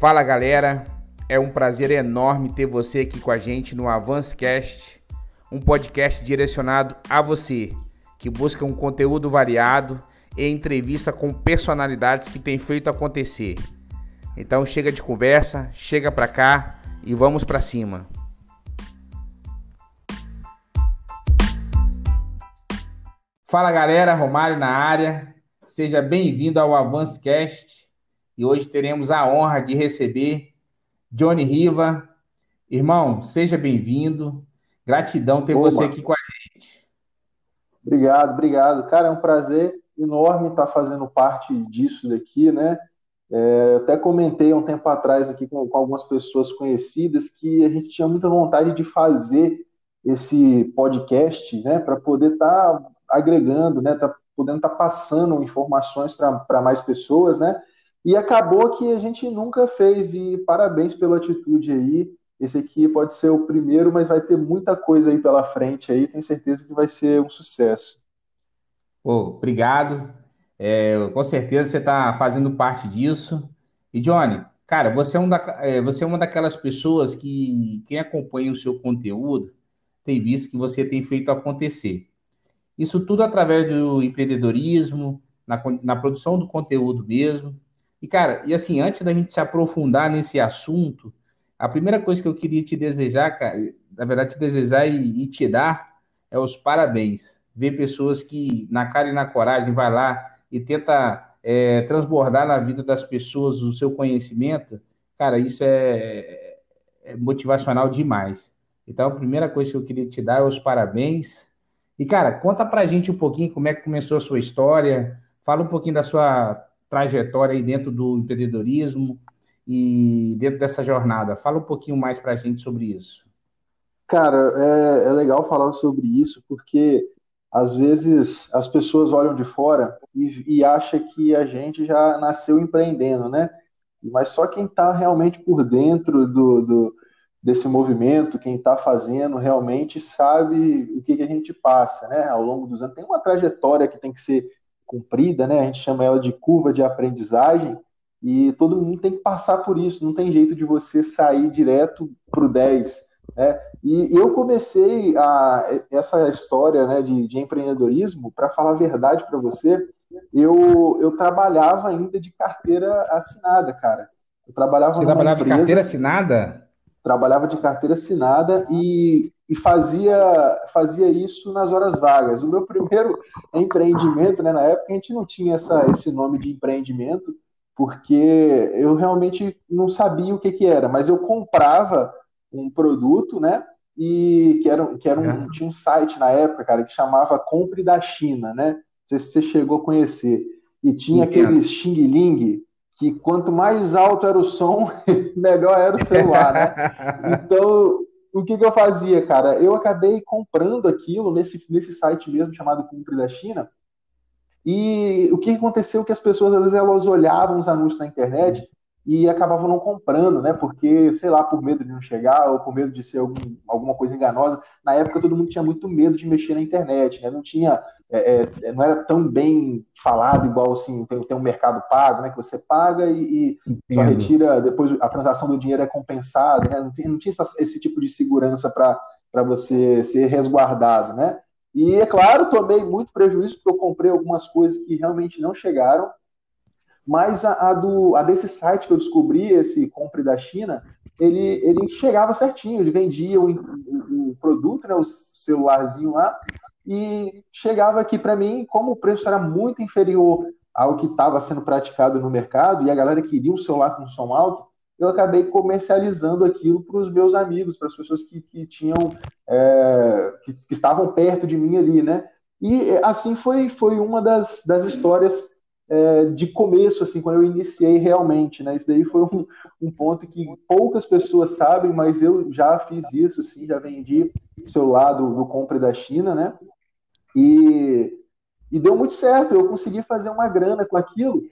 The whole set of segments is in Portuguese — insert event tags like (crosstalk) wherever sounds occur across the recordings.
Fala galera, é um prazer enorme ter você aqui com a gente no Avancecast, um podcast direcionado a você que busca um conteúdo variado e entrevista com personalidades que têm feito acontecer. Então chega de conversa, chega pra cá e vamos pra cima. Fala galera, Romário na área. Seja bem-vindo ao Avancecast. E hoje teremos a honra de receber Johnny Riva. Irmão, seja bem-vindo. Gratidão ter você aqui com a gente. Obrigado, obrigado. Cara, é um prazer enorme estar fazendo parte disso daqui, né? É, até comentei um tempo atrás aqui com, com, algumas pessoas conhecidas que a gente tinha muita vontade de fazer esse podcast, né, para poder estar tá agregando, né, tá podendo estar tá passando informações para mais pessoas, né? E acabou que a gente nunca fez e parabéns pela atitude aí. Esse aqui pode ser o primeiro, mas vai ter muita coisa aí pela frente aí. Tenho certeza que vai ser um sucesso. Oh, obrigado. É, com certeza você está fazendo parte disso. E Johnny, cara, você é, um da, é, você é uma daquelas pessoas que quem acompanha o seu conteúdo tem visto que você tem feito acontecer. Isso tudo através do empreendedorismo, na, na produção do conteúdo mesmo. E, cara, e assim, antes da gente se aprofundar nesse assunto, a primeira coisa que eu queria te desejar, cara, na verdade, te desejar e, e te dar é os parabéns. Ver pessoas que, na cara e na coragem, vai lá e tenta é, transbordar na vida das pessoas o seu conhecimento, cara, isso é, é motivacional demais. Então, a primeira coisa que eu queria te dar é os parabéns e, cara, conta pra gente um pouquinho como é que começou a sua história, fala um pouquinho da sua trajetória aí dentro do empreendedorismo e dentro dessa jornada. Fala um pouquinho mais pra gente sobre isso. Cara, é, é legal falar sobre isso, porque às vezes as pessoas olham de fora e, e acham que a gente já nasceu empreendendo, né? Mas só quem está realmente por dentro do, do, desse movimento, quem está fazendo realmente sabe o que, que, a gente passa, né? Ao longo dos anos tem uma trajetória que tem que ser cumprida, né? A gente chama ela de curva de aprendizagem e todo mundo tem que passar por isso. Não tem jeito de você sair direto para o 10. Né? E eu comecei a, essa história né, de, de empreendedorismo, para falar a verdade para você, eu, eu trabalhava ainda de carteira assinada, cara. Eu trabalhava Você trabalhava empresa, de carteira assinada? trabalhava de carteira assinada e, e fazia, fazia isso nas horas vagas. O meu primeiro empreendimento, né, na época a gente não tinha essa, esse nome de empreendimento, porque eu realmente não sabia o que, que era, mas eu comprava um produto, né? E que era, que era um, é. tinha um site na época, cara, que chamava Compre da China, né? Não sei se você chegou a conhecer. E tinha aqueles Xing Ling, que quanto mais alto era o som, (laughs) melhor era o celular, né? (laughs) Então, o que, que eu fazia, cara? Eu acabei comprando aquilo nesse, nesse site mesmo chamado Cumpre da China. E o que aconteceu é que as pessoas, às vezes, elas olhavam os anúncios na internet e acabavam não comprando, né? Porque, sei lá, por medo de não chegar ou por medo de ser algum, alguma coisa enganosa. Na época, todo mundo tinha muito medo de mexer na internet, né? Não tinha, é, é, não era tão bem falado igual assim, tem, tem um mercado pago, né? Que você paga e, e só retira, depois a transação do dinheiro é compensada, né? Não tinha, não tinha esse tipo de segurança para você ser resguardado, né? E é claro, tomei muito prejuízo porque eu comprei algumas coisas que realmente não chegaram mas a, a, do, a desse site que eu descobri, esse Compre da China, ele, ele chegava certinho, ele vendia o, o, o produto, né, o celularzinho lá, e chegava aqui para mim, como o preço era muito inferior ao que estava sendo praticado no mercado, e a galera queria um celular com som alto, eu acabei comercializando aquilo para os meus amigos, para as pessoas que, que tinham, é, que, que, estavam perto de mim ali, né? E assim foi, foi uma das, das histórias é, de começo, assim, quando eu iniciei realmente, né? Isso daí foi um, um, ponto que poucas pessoas sabem, mas eu já fiz isso, sim, já vendi celular do, do compra da China, né? E, e deu muito certo, eu consegui fazer uma grana com aquilo,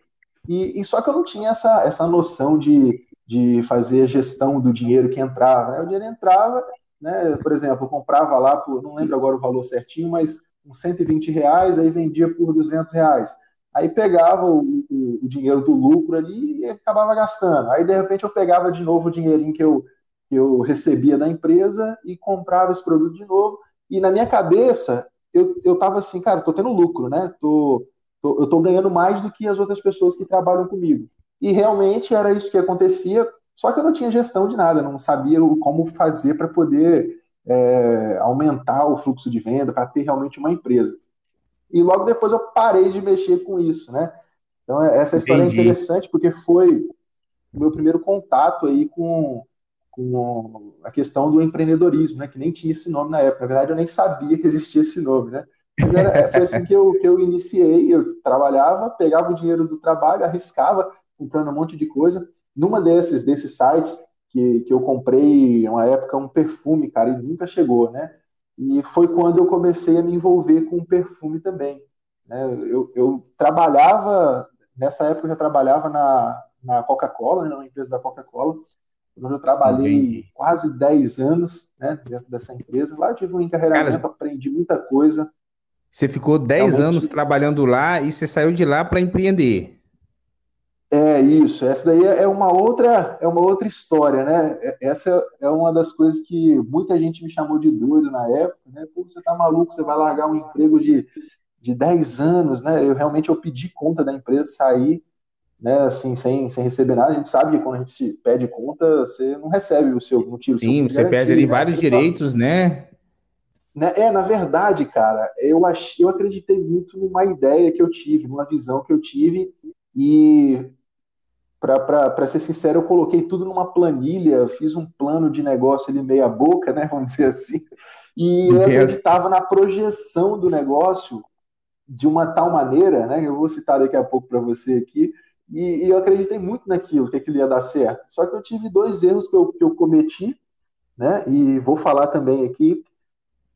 e, e só que eu não tinha essa, essa noção de, de fazer a gestão do dinheiro que entrava, né? O dinheiro entrava, né? Por exemplo, eu comprava lá por, não lembro agora o valor certinho, mas uns 120 reais, aí vendia por 200 reais Aí pegava o, o, o, dinheiro do lucro ali e acabava gastando. Aí, de repente, eu pegava de novo o dinheirinho que eu, que eu recebia da empresa e comprava esse produto de novo. E na minha cabeça, eu, eu tava assim, cara, tô tendo lucro, né? Tô, tô, eu tô ganhando mais do que as outras pessoas que trabalham comigo. E realmente era isso que acontecia, só que eu não tinha gestão de nada, não sabia como fazer para poder é, aumentar o fluxo de venda, para ter realmente uma empresa. E logo depois eu parei de mexer com isso, né? Então essa história é Entendi. é interessante porque foi o meu primeiro contato aí com, com a questão do empreendedorismo, né? Que nem tinha esse nome na época. Na verdade, eu nem sabia que existia esse nome, né? Era, é, (laughs) foi assim que eu, que eu iniciei. Eu trabalhava, pegava o dinheiro do trabalho, arriscava, comprando um monte de coisa. Numa desses, desses sites que, que eu comprei, uma época, um perfume, cara, e nunca chegou, né? E foi quando eu comecei a me envolver com perfume também. Né? Eu, eu trabalhava, nessa época eu já trabalhava na, na Coca-Cola, né, na empresa da Coca-Cola, onde eu trabalhei quase 10 anos né, dentro dessa empresa. Lá eu tive um encarreiramento, Cara, aprendi muita coisa. Você ficou 10 anos trabalhando lá e você saiu de lá para empreender. É isso, essa daí é uma outra, é uma outra história, né? É, essa é uma das coisas que muita gente me chamou de doido na época, né? Pô, você tá maluco, você vai largar um emprego de, de 10 anos, né? Eu realmente eu pedi conta da empresa, sair, né, assim, sem, sem receber nada. A gente sabe que quando a gente se pede conta, você não recebe o seu, não tira Sim, você perde ali né? vários direitos, só... né? né? É, na verdade, cara, eu, ach... eu acreditei muito numa ideia que eu tive, numa visão que eu tive, e para ser sincero, eu coloquei tudo numa planilha, fiz um plano de negócio ali meia boca, né, vamos dizer assim, e eu acreditava na projeção do negócio de uma tal maneira, né, eu vou citar daqui a pouco para você aqui, e, e, eu acreditei muito naquilo, que aquilo ia dar certo. Só que eu tive dois erros que eu, que eu cometi, né, e vou falar também aqui,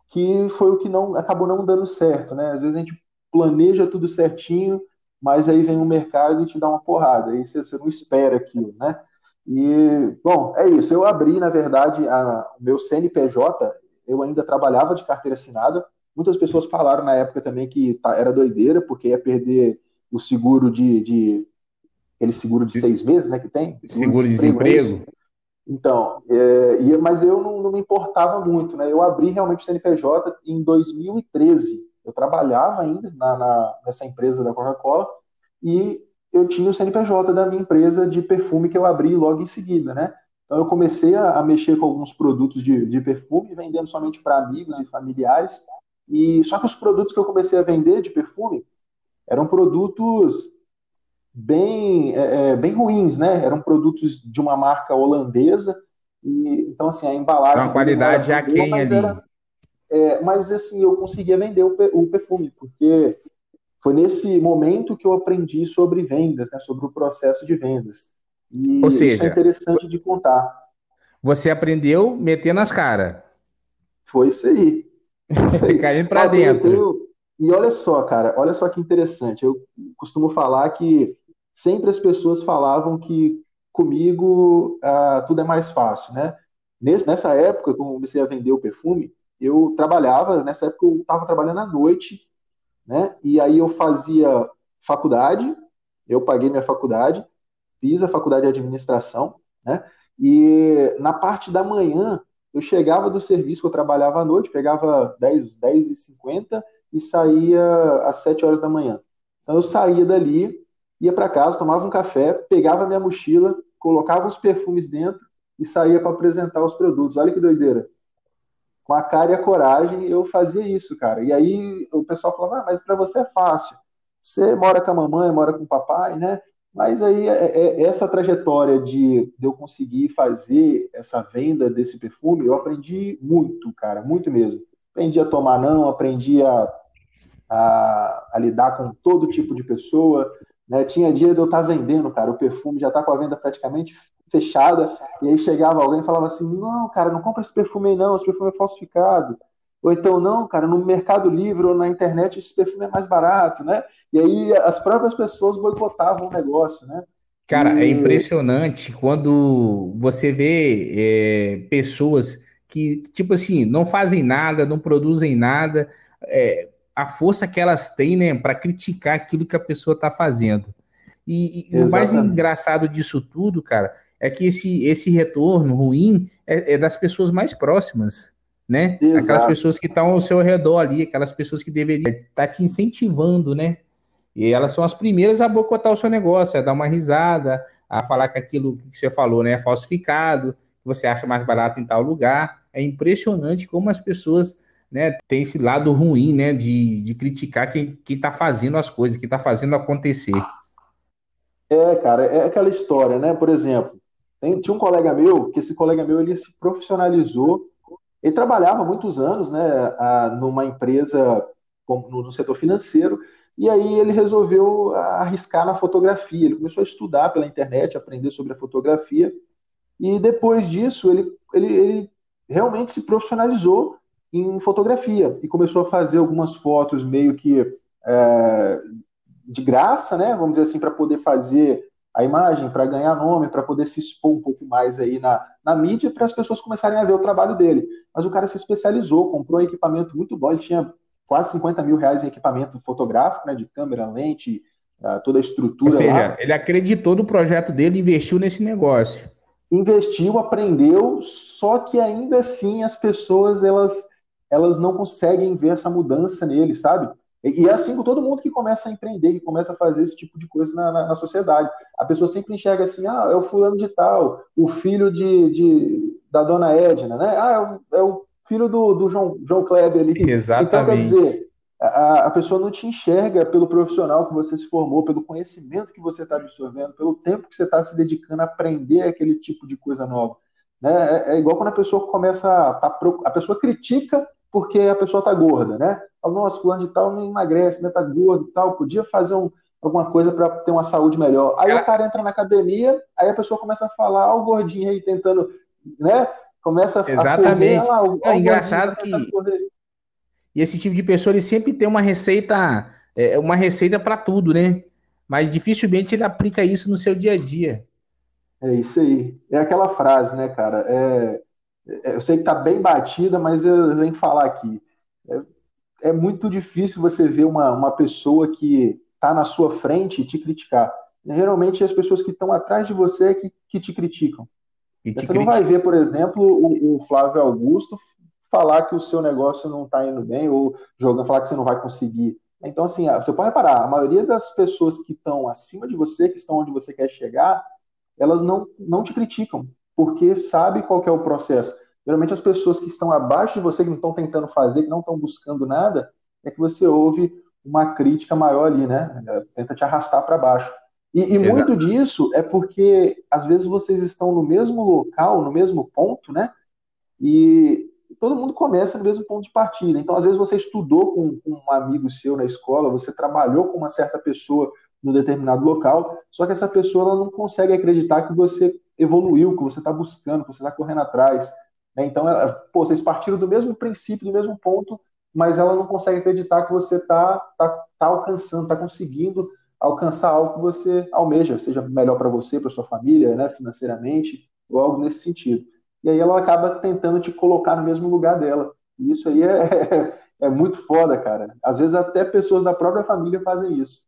que foi o que não acabou não dando certo, né, às vezes a gente planeja tudo certinho, mas aí vem o mercado e te dá uma porrada, aí você, você não espera aquilo, né? E, bom, é isso. Eu abri, na verdade, a, o meu CNPJ, eu ainda trabalhava de carteira assinada. Muitas pessoas falaram na época também que tá, era doideira, porque ia perder o seguro de, de aquele seguro de seis meses, né, que tem? Seguro, de desemprego. É então, é, mas eu não, não, me importava muito, né? Eu abri realmente o CNPJ em 2013 eu trabalhava ainda na, na, nessa empresa da Coca-Cola e eu tinha o CNPJ da minha empresa de perfume que eu abri logo em seguida, né? Então eu comecei a, a mexer com alguns produtos de, de perfume, vendendo somente para amigos e familiares. E só que os produtos que eu comecei a vender de perfume eram produtos bem, é, é bem ruins, né? Eram produtos de uma marca holandesa. E, então, assim, a embalagem. Uma qualidade aquém ali. Era, é, mas assim, eu conseguia vender o, o, perfume, porque foi nesse momento que eu aprendi sobre vendas, né, sobre o processo de vendas. E Ou seja, isso é interessante de contar. Você aprendeu metendo as caras. Foi isso aí. (laughs) aí. Caindo para dentro. Eu, e olha só, cara, olha só que interessante. Eu costumo falar que sempre as pessoas falavam que comigo ah, tudo é mais fácil, né? Nesse, nessa época, quando eu comecei a vender o perfume, eu trabalhava, nessa época eu estava trabalhando à noite, né? E aí eu fazia faculdade, eu paguei minha faculdade, fiz a faculdade de administração, né? E na parte da manhã, eu chegava do serviço que eu trabalhava à noite, pegava 10, 10 e 50 e saía às 7 horas da manhã. Então eu saía dali, ia para casa, tomava um café, pegava minha mochila, colocava os perfumes dentro e saía para apresentar os produtos. Olha que doideira com a cara e a coragem, eu fazia isso, cara. E aí o pessoal falava, ah, mas para você é fácil. Você mora com a mamãe, mora com o papai, né? Mas aí é, é, é, essa trajetória de, de eu conseguir fazer essa venda desse perfume, eu aprendi muito, cara, muito mesmo. Aprendi a tomar não, aprendi a, a, a lidar com todo tipo de pessoa. Né? Tinha dia de eu estar vendendo, cara, o perfume já está com a venda praticamente fechada, e aí chegava alguém e falava assim: não, cara, não compra esse perfume aí, não, esse perfume é falsificado. Ou então, não, cara, no Mercado Livre ou na internet esse perfume é mais barato, né? E aí as próprias pessoas boicotavam o negócio, né? Cara, é e... é impressionante quando você vê é, pessoas que, tipo assim, não fazem nada, não produzem nada, é, a força que elas têm, né, para criticar aquilo que a pessoa está fazendo. E, e o mais engraçado disso tudo, cara, é que esse, esse retorno ruim é, é das pessoas mais próximas, né? Exato. Aquelas pessoas que estão ao seu redor ali, aquelas pessoas que deveriam estar tá te incentivando, né? E elas são as primeiras a boicotar o seu negócio, a dar uma risada, a falar que aquilo que você falou né, é falsificado, que você acha mais barato em tal lugar. É impressionante como as pessoas né, têm esse lado ruim né, de, de criticar quem está fazendo as coisas, quem está fazendo acontecer. É, cara, é aquela história, né? Por exemplo, tem, tinha um colega meu, que esse colega meu ele se profissionalizou. Ele trabalhava muitos anos, né, a, numa empresa no, no setor financeiro, e aí ele resolveu arriscar na fotografia. Ele começou a estudar pela internet, aprender sobre a fotografia. E depois disso, ele, ele, ele realmente se profissionalizou em fotografia e começou a fazer algumas fotos meio que é, de graça, né? Vamos dizer assim, para poder fazer a imagem, para ganhar nome, para poder se expor um pouco mais aí na, na mídia, para as pessoas começarem a ver o trabalho dele. Mas o cara se especializou, comprou um equipamento muito bom, ele tinha quase 50 mil reais em equipamento fotográfico, né, de câmera, lente, ah, toda a estrutura. Ou seja, lá. ele acreditou no projeto dele e investiu nesse negócio. Investiu, aprendeu, só que ainda assim as pessoas elas, elas não conseguem ver essa mudança nele, sabe? E é assim com todo mundo que começa a empreender, que começa a fazer esse tipo de coisa na, na, na sociedade. A pessoa sempre enxerga assim, ah, é o fulano de tal, o filho de, de da dona Edna, né? Ah, é o, é o filho do, do João, João Kleber ali. Exatamente. Então, quer dizer, a, a pessoa não te enxerga pelo profissional que você se formou, pelo conhecimento que você está absorvendo, pelo tempo que você está se dedicando a aprender aquele tipo de coisa nova. Né? É, é igual quando a pessoa começa a, tá, a pessoa critica porque a pessoa está gorda, né? Fala, nossa, fulano de tal não emagrece, né? Tá gordo e tal, podia fazer um, alguma coisa para ter uma saúde melhor. Aí o cara entra na academia, aí a pessoa começa a falar, ó, o gordinho aí tentando, né? Começa Exatamente. a correr. Lá, é engraçado que. E esse tipo de pessoa, ele sempre tem uma receita, é, uma receita para tudo, né? Mas dificilmente ele aplica isso no seu dia a dia. É isso aí. É aquela frase, né, cara? É, eu sei que tá bem batida, mas eu que falar aqui. É, é muito difícil você ver uma, uma pessoa que tá na sua frente te criticar. Geralmente as pessoas que estão atrás de você é que, que te criticam. Você critica. não vai ver, por exemplo, o, o, Flávio Augusto falar que o seu negócio não está indo bem ou jogando falar que você não vai conseguir. Então, assim, você pode reparar, a maioria das pessoas que estão acima de você, que estão onde você quer chegar, elas não, não te criticam, porque sabe qual é o processo. Geralmente as pessoas que estão abaixo de você, que não estão tentando fazer, que não estão buscando nada, é que você ouve uma crítica maior ali, né? Tenta te arrastar para baixo. E, e muito disso é porque, às vezes, vocês estão no mesmo local, no mesmo ponto, né? E todo mundo começa no mesmo ponto de partida. Então, às vezes, você estudou com, com um amigo seu na escola, você trabalhou com uma certa pessoa no determinado local, só que essa pessoa ela não consegue acreditar que você evoluiu, que você está buscando, que você está correndo atrás. Né? Então, ela, pô, vocês partiram do mesmo princípio, do mesmo ponto, mas ela não consegue acreditar que você está tá, tá alcançando, está conseguindo alcançar algo que você almeja, seja melhor para você, para sua família, né, financeiramente, ou algo nesse sentido. E aí ela acaba tentando te colocar no mesmo lugar dela. E isso aí é, (laughs) é, é muito foda, cara. Às vezes até pessoas da própria família fazem isso.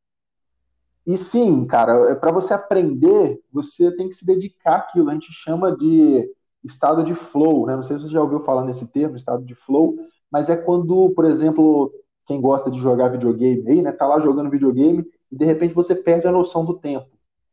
E sim, cara, é, para você aprender, você tem que se dedicar àquilo. A gente chama de estado de flow, né? Não sei se você já ouviu falar nesse termo, estado de flow, mas é quando, por exemplo, quem gosta de jogar videogame aí, né, tá lá jogando videogame e de repente você perde a noção do tempo.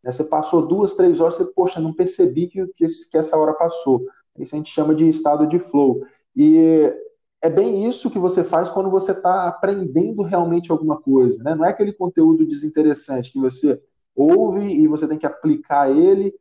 Né? Você passou duas, três horas, você, poxa, não percebi que, que, que essa hora passou. Isso a gente chama de estado de flow. E é bem isso que você faz quando você está aprendendo realmente alguma coisa. Né? Não é aquele conteúdo desinteressante que você ouve e você tem que aplicar ele.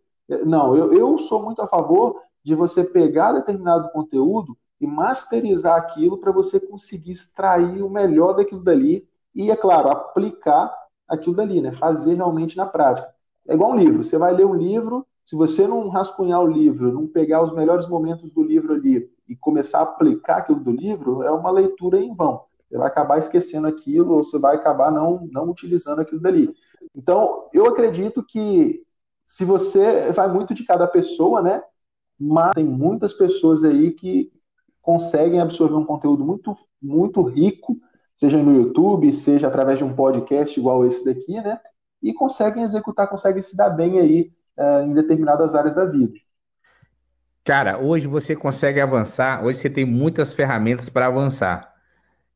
Não, eu, eu sou muito a favor de você pegar determinado conteúdo e masterizar aquilo para você conseguir extrair o melhor daquilo dali e, é claro, aplicar aquilo dali, né? Fazer realmente na prática. É igual um livro. Você vai ler um livro, se você não rascunhar o livro, não pegar os melhores momentos do livro ali e começar a aplicar aquilo do livro, é uma leitura em vão. Você vai acabar esquecendo aquilo, ou você vai acabar não, não utilizando aquilo dali. Então, eu acredito que se você vai muito de cada pessoa, né? Mas tem muitas pessoas aí que conseguem absorver um conteúdo muito, muito rico seja no YouTube, seja através de um podcast igual esse daqui, né? E conseguem executar, conseguem se dar bem aí uh, em determinadas áreas da vida. Cara, hoje você consegue avançar, hoje você tem muitas ferramentas para avançar.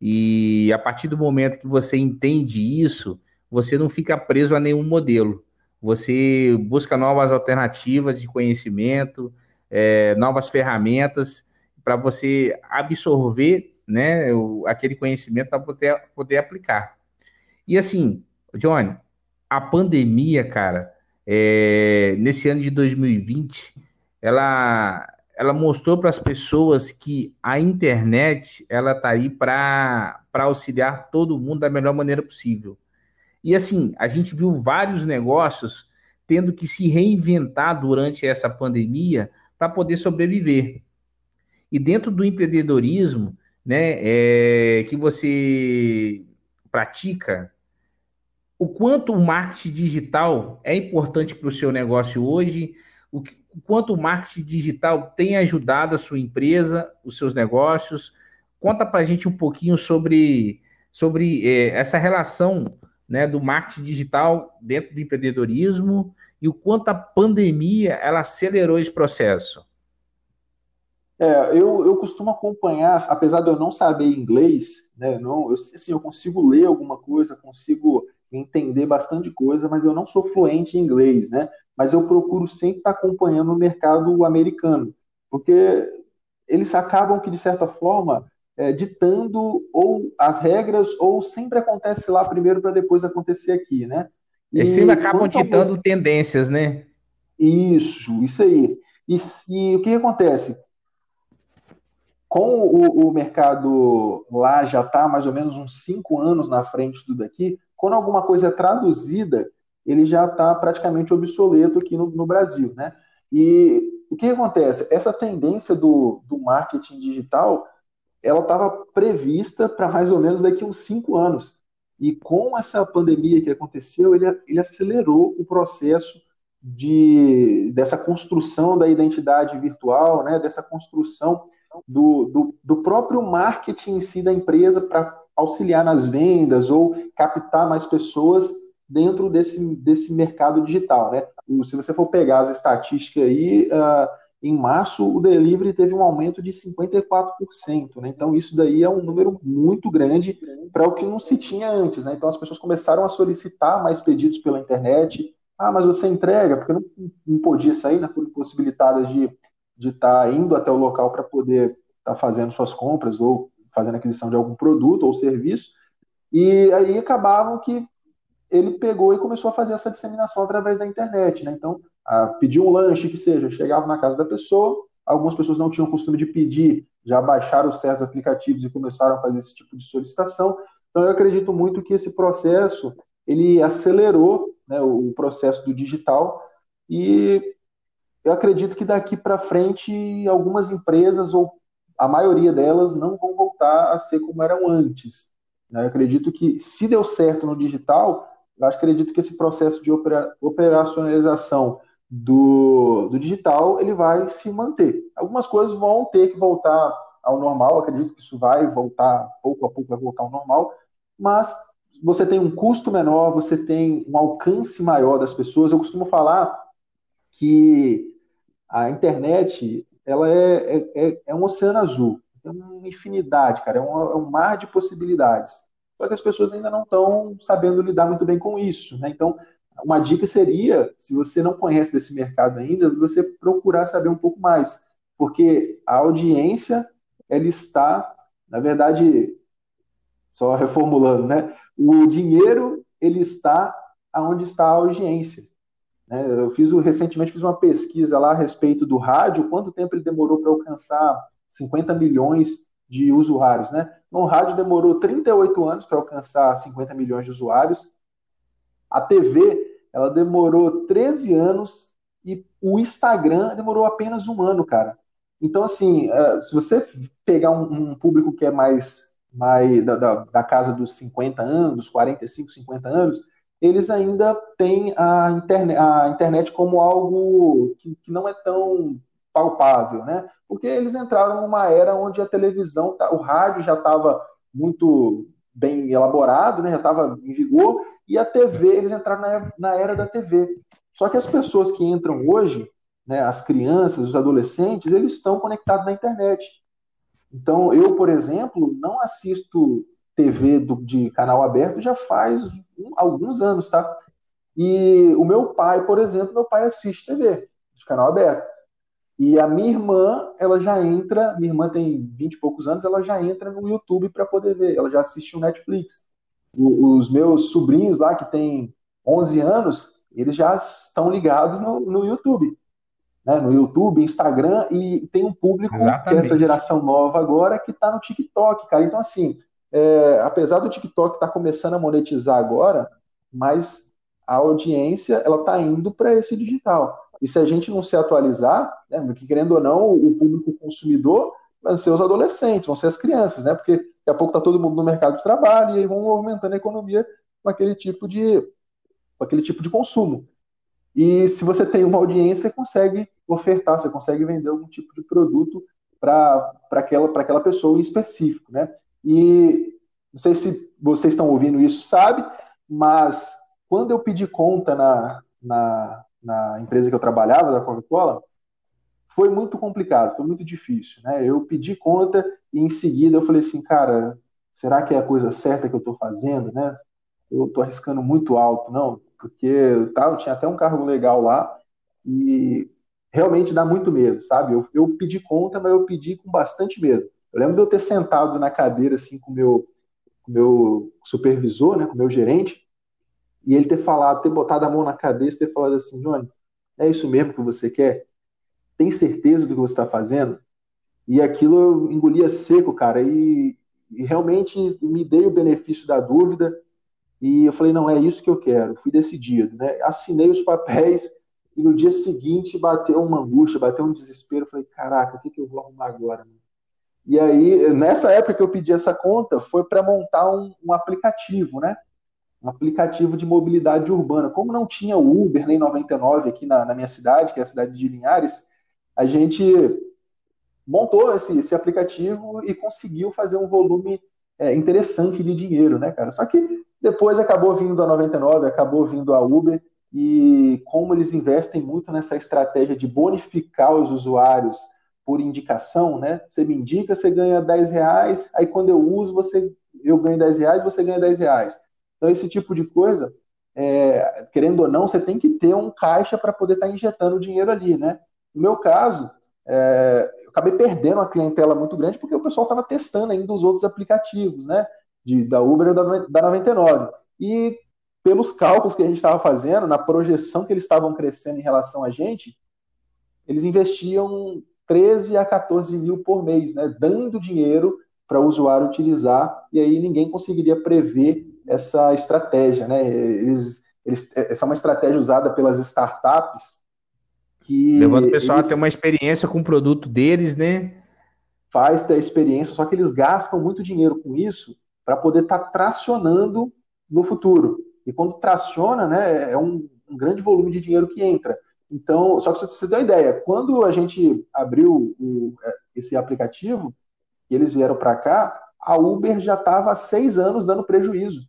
E a partir do momento que você entende isso, você não fica preso a nenhum modelo. Você busca novas alternativas de conhecimento, é, novas ferramentas para você absorver né, o, aquele conhecimento para poder, poder aplicar. E assim, Johnny, a pandemia, cara, é, nesse ano de 2020, ela, ela mostrou para as pessoas que a internet ela está aí para auxiliar todo mundo da melhor maneira possível. E assim, a gente viu vários negócios tendo que se reinventar durante essa pandemia para poder sobreviver. E dentro do empreendedorismo, né, é, que você pratica, o quanto o marketing digital é importante para o seu negócio hoje, o, o quanto o marketing digital tem ajudado a sua empresa, os seus negócios. Conta para a gente um pouquinho sobre, sobre é, essa relação né, do marketing digital dentro do empreendedorismo e o quanto a pandemia ela acelerou esse processo. É, eu, eu costumo acompanhar, apesar de eu não saber inglês, né, não, eu, assim, eu consigo ler alguma coisa, consigo entender bastante coisa, mas eu não sou fluente em inglês, né? Mas eu procuro sempre estar acompanhando o mercado americano, porque eles acabam que, de certa forma, é, ditando ou as regras, ou sempre acontece lá primeiro para depois acontecer aqui, né? E Eles sempre acabam ditando tendências, né? Isso, isso aí. E, e o que acontece? Com o, o mercado lá já está mais ou menos uns cinco anos na frente de tudo aqui, quando alguma coisa é traduzida, ele já está praticamente obsoleto aqui no, no Brasil, né? E o que acontece? Essa tendência do, do marketing digital ela estava prevista para mais ou menos daqui uns cinco anos. E com essa pandemia que aconteceu, ele, ele acelerou o processo de, dessa construção da identidade virtual, né, dessa construção do, do, do próprio marketing em si da empresa para auxiliar nas vendas ou captar mais pessoas dentro desse, desse mercado digital. Né? Se você for pegar as estatísticas aí, uh, em março, o delivery teve um aumento de 54%. Né? Então, isso daí é um número muito grande para o que não se tinha antes. Né? Então, as pessoas começaram a solicitar mais pedidos pela internet. Ah, mas você entrega, porque não, não podia sair, né, por impossibilitadas de de estar tá indo até o local para poder estar tá fazendo suas compras ou fazendo aquisição de algum produto ou serviço. E aí acabavam que ele pegou e começou a fazer essa disseminação através da internet, né? Então, a pedir um lanche que seja, chegava na casa da pessoa, algumas pessoas não tinham costume de pedir, já baixaram certos aplicativos e começaram a fazer esse tipo de solicitação. Então eu acredito muito que esse processo ele acelerou né, o processo do digital e eu acredito que daqui para frente algumas empresas ou a maioria delas não vão voltar a ser como eram antes. Né? Eu acredito que se deu certo no digital, eu acredito que esse processo de operacionalização do, do digital ele vai se manter. Algumas coisas vão ter que voltar ao normal, acredito que isso vai voltar, pouco a pouco vai voltar ao normal, mas você tem um custo menor, você tem um alcance maior das pessoas. Eu costumo falar que a internet ela é, é, é, é um oceano azul, uma infinidade, cara, é um, é um mar de possibilidades. Só que as pessoas ainda não estão sabendo lidar muito bem com isso. Né? Então, uma dica seria, se você não conhece desse mercado ainda, você procurar saber um pouco mais, porque a audiência ela está, na verdade, só reformulando, né? O dinheiro ele está aonde está a audiência. Né? Eu fiz recentemente fiz uma pesquisa lá a respeito do rádio, quanto tempo ele demorou para alcançar 50 milhões de usuários, né? No rádio demorou 38 anos para alcançar 50 milhões de usuários. A TV, ela demorou 13 anos e o Instagram demorou apenas um ano, cara. Então, assim, é, se você pegar um, público que é mais, mais da, da, da casa dos 50 anos, dos 45, 50 anos, eles ainda têm a internet, a internet como algo que, que não é tão palpável, né? Porque eles entraram numa era onde a televisão, tá, o rádio já estava muito bem elaborado, né, já estava em vigor, e a TV, eles entraram na, na era da TV. Só que as pessoas que entram hoje, né, as crianças, os adolescentes, eles estão conectados na internet. Então, eu, por exemplo, não assisto TV do, de canal aberto já faz um, alguns anos, tá? E o meu pai, por exemplo, meu pai assiste TV de canal aberto. E a minha irmã, ela já entra, minha irmã tem 20 e poucos anos, ela já entra no YouTube para poder ver, ela já assiste o Netflix. O, os meus sobrinhos lá, que têm 11 anos, eles já estão ligados no, no YouTube né, no YouTube, Instagram, e tem um público, Exatamente. que é essa geração nova agora, que está no TikTok, cara. Então, assim, é, apesar do TikTok estar tá começando a monetizar agora, mas a audiência ela está indo para esse digital. E se a gente não se atualizar, né, porque querendo ou não, o público consumidor vão ser os adolescentes, vão ser as crianças, né? Porque daqui a pouco está todo mundo no mercado de trabalho e aí vão movimentando a economia com aquele tipo de, com aquele tipo de consumo. E se você tem uma audiência, você consegue ofertar, você consegue vender algum tipo de produto para aquela, aquela pessoa em específico, né? E não sei se vocês estão ouvindo isso, sabe, mas quando eu pedi conta na, na, na empresa que eu trabalhava, da Coca-Cola, foi muito complicado, foi muito difícil, né? Eu pedi conta e em seguida eu falei assim, cara, será que é a coisa certa que eu estou fazendo, né? Eu estou arriscando muito alto, não? Porque tá, eu tinha até um cargo legal lá e realmente dá muito medo, sabe? Eu, eu pedi conta, mas eu pedi com bastante medo. Eu lembro de eu ter sentado na cadeira assim com meu com meu supervisor, né, com meu gerente, e ele ter falado, ter botado a mão na cabeça, ter falado assim, Johnny, é isso mesmo que você quer? Tem certeza do que você está fazendo? E aquilo eu engolia seco, cara, e, e realmente me dei o benefício da dúvida, e eu falei, não, é isso que eu quero, fui decidido, né? Assinei os papéis, e no dia seguinte bateu uma angústia, bateu um desespero, falei, caraca, o que, que eu vou arrumar agora? E aí, nessa época que eu pedi essa conta, foi para montar um, um, aplicativo, né? Um aplicativo de mobilidade urbana. Como não tinha Uber nem 99 aqui na, na minha cidade, que é a cidade de Linhares, a gente montou esse, esse aplicativo e conseguiu fazer um volume é, interessante de dinheiro, né, cara? Só que depois acabou vindo a 99, acabou vindo a Uber, e como eles investem muito nessa estratégia de bonificar os usuários por indicação, né? Você me indica, você ganha 10 reais, aí quando eu uso, você, eu ganho 10 reais, você ganha 10 reais. Então, esse tipo de coisa, é, querendo ou não, você tem que ter um caixa para poder estar tá injetando dinheiro ali, né? No meu caso, é, eu acabei perdendo uma clientela muito grande porque o pessoal estava testando ainda os outros aplicativos, né? De, da Uber e da, da 99. E pelos cálculos que a gente estava fazendo, na projeção que eles estavam crescendo em relação a gente, eles investiam 13 a 14 mil por mês, né, dando dinheiro para o usuário utilizar, e aí ninguém conseguiria prever essa estratégia. Né? Eles, eles, essa é uma estratégia usada pelas startups que. Levando o pessoal a ter uma experiência com o produto deles, né? Faz ter experiência, só que eles gastam muito dinheiro com isso para poder estar tá tracionando no futuro. E quando traciona, né, é um, um grande volume de dinheiro que entra. Então, só que você tem uma ideia, quando a gente abriu o, é, esse aplicativo, e eles vieram para cá, a Uber já estava há seis anos dando prejuízo.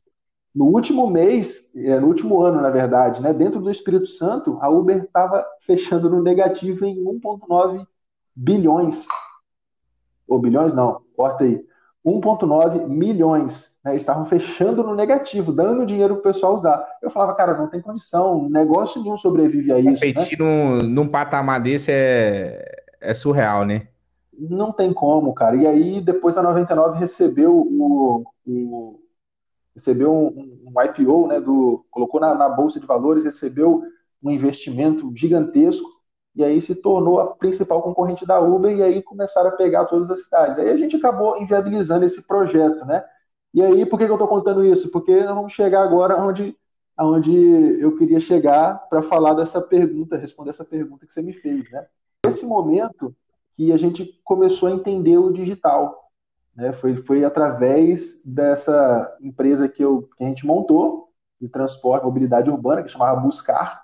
No último mês, é, no último ano, na verdade, né, dentro do Espírito Santo, a Uber estava fechando no negativo em 1,9 bilhões. Ou bilhões não, corta aí. 1,9 milhões. Né, estavam fechando no negativo, dando dinheiro para o pessoal usar. Eu falava, cara, não tem condição, negócio nenhum sobrevive a isso. Competir né? num, num patamar desse é, é surreal, né? Não tem como, cara. E aí, depois a 99 recebeu o, o recebeu um, um, IPO, né, do, colocou na, na Bolsa de Valores, recebeu um investimento gigantesco e aí se tornou a principal concorrente da Uber e aí começaram a pegar todas as cidades. Aí a gente acabou inviabilizando esse projeto, né? E aí, por que, que eu estou contando isso? Porque nós vamos chegar agora onde, onde eu queria chegar para falar dessa pergunta, responder essa pergunta que você me fez, né? Nesse momento que a gente começou a entender o digital, né? Foi, foi através dessa empresa que, eu, que a gente montou, de transporte, mobilidade urbana, que chamava Buscar,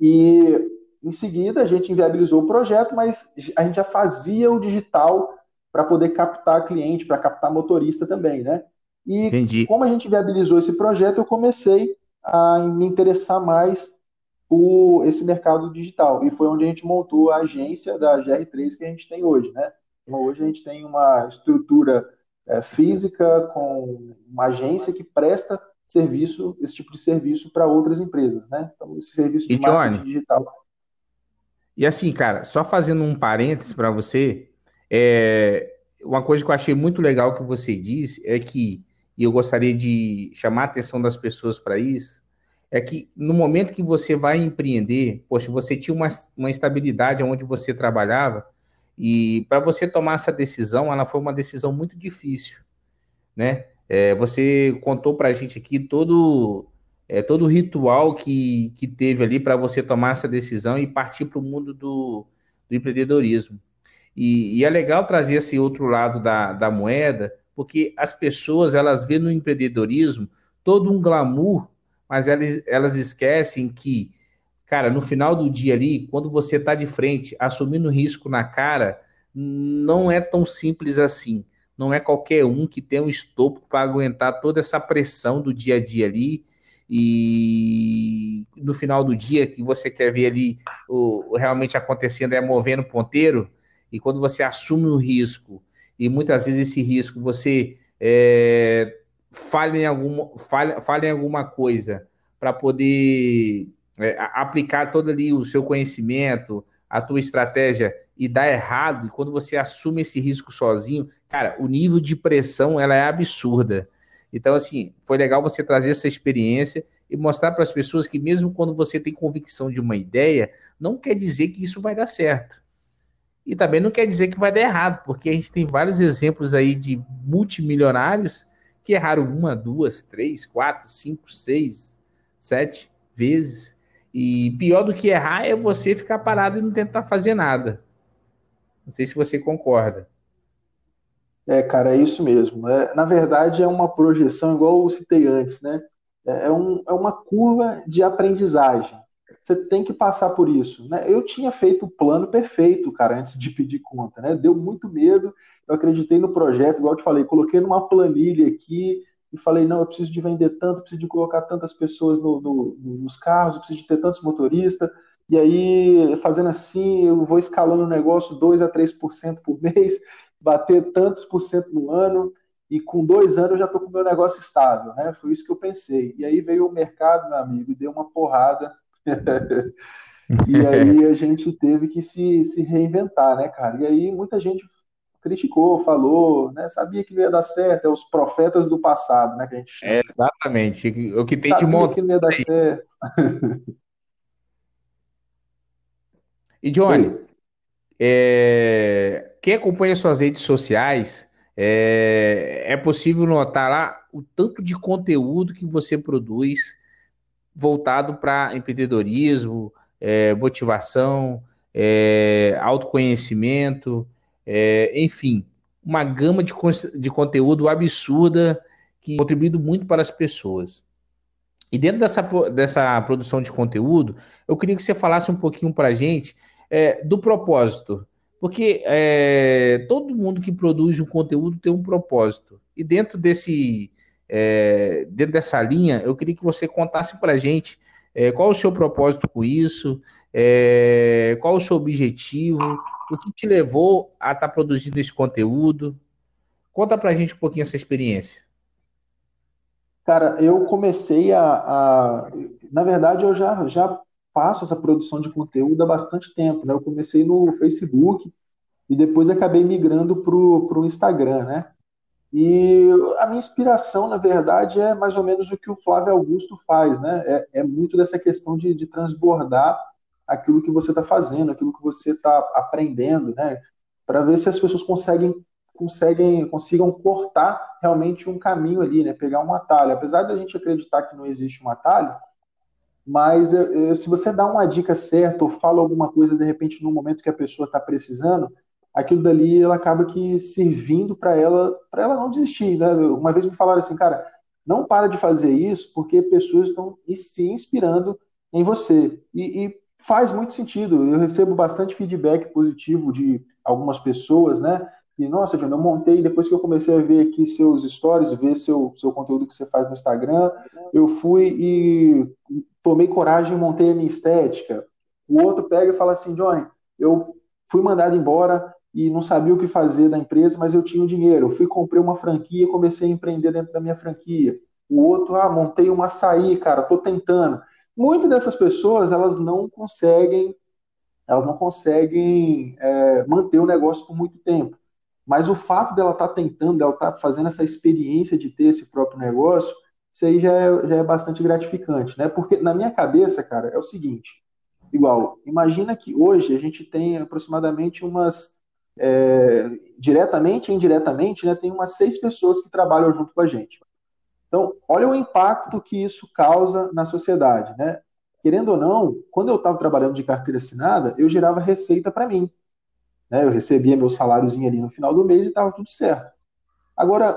e em seguida, a gente inviabilizou o projeto, mas a gente já fazia o digital para poder captar cliente, para captar motorista também, né? E Entendi. como a gente viabilizou esse projeto, eu comecei a me interessar mais por esse mercado digital. E foi onde a gente montou a agência da GR3 que a gente tem hoje, né? Então, hoje a gente tem uma estrutura é, física com uma agência que presta serviço, esse tipo de serviço para outras empresas, né? Então, esse serviço de e marketing Johnny, digital. E assim, cara, só fazendo um parênteses para você, é, uma coisa que eu achei muito legal que você disse é que, e eu gostaria de chamar a atenção das pessoas para isso, é que no momento que você vai empreender, poxa, você tinha uma, uma estabilidade onde você trabalhava, e para você tomar essa decisão, ela foi uma decisão muito difícil, né? É, você contou para a gente aqui todo é, todo o ritual que, que teve ali para você tomar essa decisão e partir para o mundo do, do empreendedorismo. E, e, é legal trazer esse outro lado da, da moeda, porque as pessoas elas vêem no empreendedorismo todo um glamour, mas elas, elas esquecem que, cara, no final do dia ali, quando você está de frente, assumindo risco na cara, não é tão simples assim. Não é qualquer um que tem um estopro para aguentar toda essa pressão do dia a dia ali e no final do dia que você quer ver ali o, o realmente acontecendo é movendo ponteiro e quando você assume o risco e muitas vezes esse risco você é, falha em alguma falha, falha em alguma coisa para poder é, aplicar todo ali o seu conhecimento a tua estratégia e dá errado e quando você assume esse risco sozinho cara o nível de pressão ela é absurda então, assim, foi legal você trazer essa experiência e mostrar para as pessoas que, mesmo quando você tem convicção de uma ideia, não quer dizer que isso vai dar certo. E também não quer dizer que vai dar errado, porque a gente tem vários exemplos aí de multimilionários que erraram uma, duas, três, quatro, cinco, seis, sete vezes. E pior do que errar é você ficar parado e não tentar fazer nada. Não sei se você concorda. É, cara, é isso mesmo. É, na verdade, é uma projeção, igual eu citei antes, né? É, é, um, é uma curva de aprendizagem. Você tem que passar por isso. Né? Eu tinha feito o plano perfeito, cara, antes de pedir conta, né? Deu muito medo. Eu acreditei no projeto, igual eu te falei, coloquei numa planilha aqui e falei, não, eu preciso de vender tanto, preciso de colocar tantas pessoas no, no, nos carros, eu preciso de ter tantos motoristas. E aí, fazendo assim, eu vou escalando o negócio 2 a 3% por mês (laughs) bater tantos por cento no ano e com dois anos eu já estou com o meu negócio estável, né? Foi isso que eu pensei. E aí veio o mercado, meu amigo, e deu uma porrada. (laughs) e aí a gente teve que se, se reinventar, né, cara? E aí muita gente criticou, falou, né? Sabia que não ia dar certo, é os profetas do passado, né? Que a gente chama. É, exatamente. O que tem de montar. que não ia dar certo. e Johnny, é, quem acompanha suas redes sociais, é, é possível notar lá o tanto de conteúdo que você produz voltado para empreendedorismo, é, motivação, é, autoconhecimento, é, enfim, uma gama de, de conteúdo absurda que contribuindo muito para as pessoas. E dentro dessa, dessa produção de conteúdo, eu queria que você falasse um pouquinho para a gente é, do propósito. Porque é, todo mundo que produz um conteúdo tem um propósito. E dentro desse é, dentro dessa linha, eu queria que você contasse para a gente é, qual o seu propósito com isso, é, qual o seu objetivo, o que te levou a estar tá produzindo esse conteúdo. Conta para a gente um pouquinho essa experiência. Cara, eu comecei a, a, Na verdade, eu já, já faço essa produção de conteúdo há bastante tempo, né? Eu comecei no Facebook e depois acabei migrando para o Instagram, né? E a minha inspiração, na verdade, é mais ou menos o que o Flávio Augusto faz, né? É, é muito dessa questão de, de transbordar aquilo que você está fazendo, aquilo que você está aprendendo, né? Para ver se as pessoas conseguem conseguem consigam cortar realmente um caminho ali, né? Pegar um atalho. Apesar da gente acreditar que não existe um atalho, mas se você dá uma dica certa ou fala alguma coisa de repente no momento que a pessoa está precisando, aquilo dali ela acaba que servindo para ela para ela não desistir. Né? Uma vez me falaram assim, cara, não para de fazer isso porque pessoas estão se inspirando em você e, e faz muito sentido. Eu recebo bastante feedback positivo de algumas pessoas, né? E, nossa, John, eu montei, depois que eu comecei a ver aqui seus stories, ver seu, seu conteúdo que você faz no Instagram, eu fui e tomei coragem e montei a minha estética. O outro pega e fala assim, Johnny, eu fui mandado embora e não sabia o que fazer da empresa, mas eu tinha o dinheiro. Eu fui, comprei uma franquia, comecei a empreender dentro da minha franquia. O outro, ah, montei uma açaí, cara, tô tentando. Muitas dessas pessoas, elas não conseguem, elas não conseguem é, manter o negócio por muito tempo. Mas o fato dela estar tá tentando, dela estar tá fazendo essa experiência de ter esse próprio negócio, isso aí já é, já é bastante gratificante, né? Porque na minha cabeça, cara, é o seguinte: igual, imagina que hoje a gente tem aproximadamente umas. É, diretamente e indiretamente, né, tem umas seis pessoas que trabalham junto com a gente. Então, olha o impacto que isso causa na sociedade, né? Querendo ou não, quando eu estava trabalhando de carteira assinada, eu gerava receita para mim. Né? Eu recebia meu saláriozinho ali no final do mês e estava tudo certo. Agora,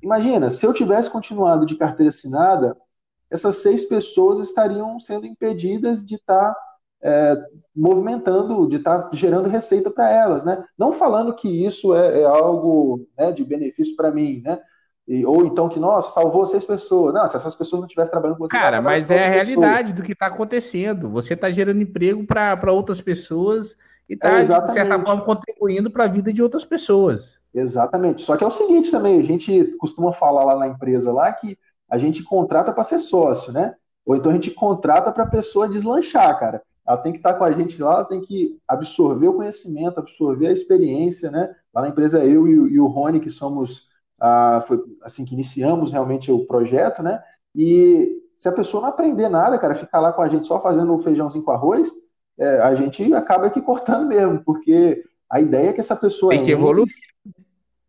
imagina, se eu tivesse continuado de carteira assinada, essas seis pessoas estariam sendo impedidas de estar tá, é, movimentando, de estar tá gerando receita para elas, né? Não falando que isso é, é algo né, de benefício para mim, né? E, ou então que, nossa, salvou seis pessoas. Não, se essas pessoas não estivessem trabalhando com você. Cara, mas é a realidade do que está acontecendo. Você está gerando emprego para outras pessoas e está, é, de certa forma, contribuindo para a vida de outras pessoas. Exatamente. Só que é o seguinte também, a gente costuma falar lá na empresa lá que a gente contrata para ser sócio, né? Ou então a gente contrata para a pessoa deslanchar, cara. Ela tem que estar tá com a gente lá, ela tem que absorver o conhecimento, absorver a experiência, né? Lá na empresa eu e, o Rony, que somos, ah, foi assim que iniciamos realmente o projeto, né? E se a pessoa não aprender nada, cara, ficar lá com a gente só fazendo o feijãozinho com arroz, é, a gente acaba aqui cortando mesmo, porque a ideia é que essa pessoa tem que evoluir.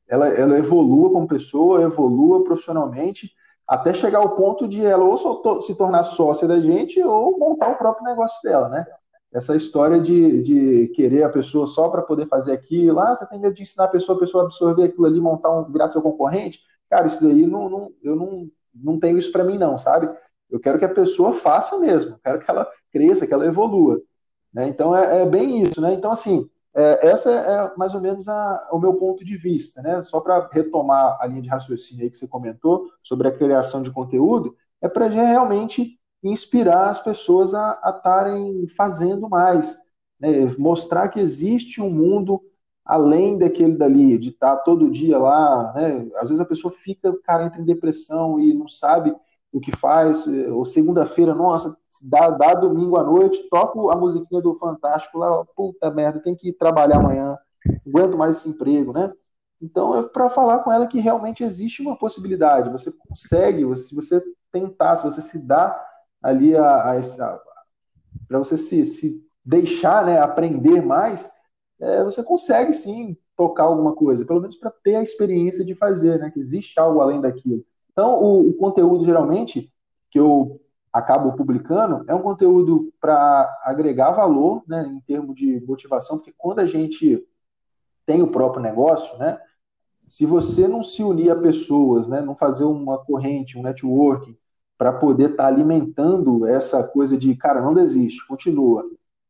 Ela, ela evolua como pessoa, evolua profissionalmente, até chegar ao ponto de ela ou se tornar sócia da gente ou montar o próprio negócio dela, né? Essa história de, de querer a pessoa só para poder fazer aquilo, ah, você tem medo de ensinar a pessoa, a pessoa absorver aquilo ali, montar um, virar seu concorrente, cara, isso daí não, não, eu não, não tenho isso para mim não, sabe? Eu quero que a pessoa faça mesmo, quero que ela cresça, que ela evolua. Né? Então é, é, bem isso, né? Então, assim, é, essa é mais ou menos a, o meu ponto de vista, né? Só para retomar a linha de raciocínio aí que você comentou sobre a criação de conteúdo, é para realmente inspirar as pessoas a estarem fazendo mais, né? mostrar que existe um mundo além daquele dali, de estar todo dia lá, né? Às vezes a pessoa fica, cara, entra em depressão e não sabe o que faz, eh, ou segunda-feira, nossa, dá, dá domingo à noite, toco a musiquinha do Fantástico lá, puta merda, tem que ir trabalhar amanhã, aguento mais esse emprego, né? Então é para falar com ela que realmente existe uma possibilidade, você consegue, se você tentar, se você se dá ali a, a, a para você se, se deixar, né, aprender mais, é, você consegue sim tocar alguma coisa, pelo menos para ter a experiência de fazer, né, que existe algo além daquilo. Então, o, o conteúdo, geralmente, que eu acabo publicando, é um conteúdo para agregar valor, né, em termos de motivação, porque quando a gente tem o próprio negócio, né, se você não se unir a pessoas, né, não fazer uma corrente, um networking, para poder estar tá alimentando essa coisa de, cara, não desiste, continua,